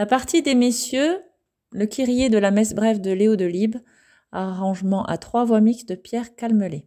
La partie des messieurs, le Kyrie de la messe brève de Léo de Libe, arrangement à trois voix mixtes de Pierre Calmelet.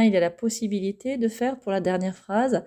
il y a la possibilité de faire pour la dernière phrase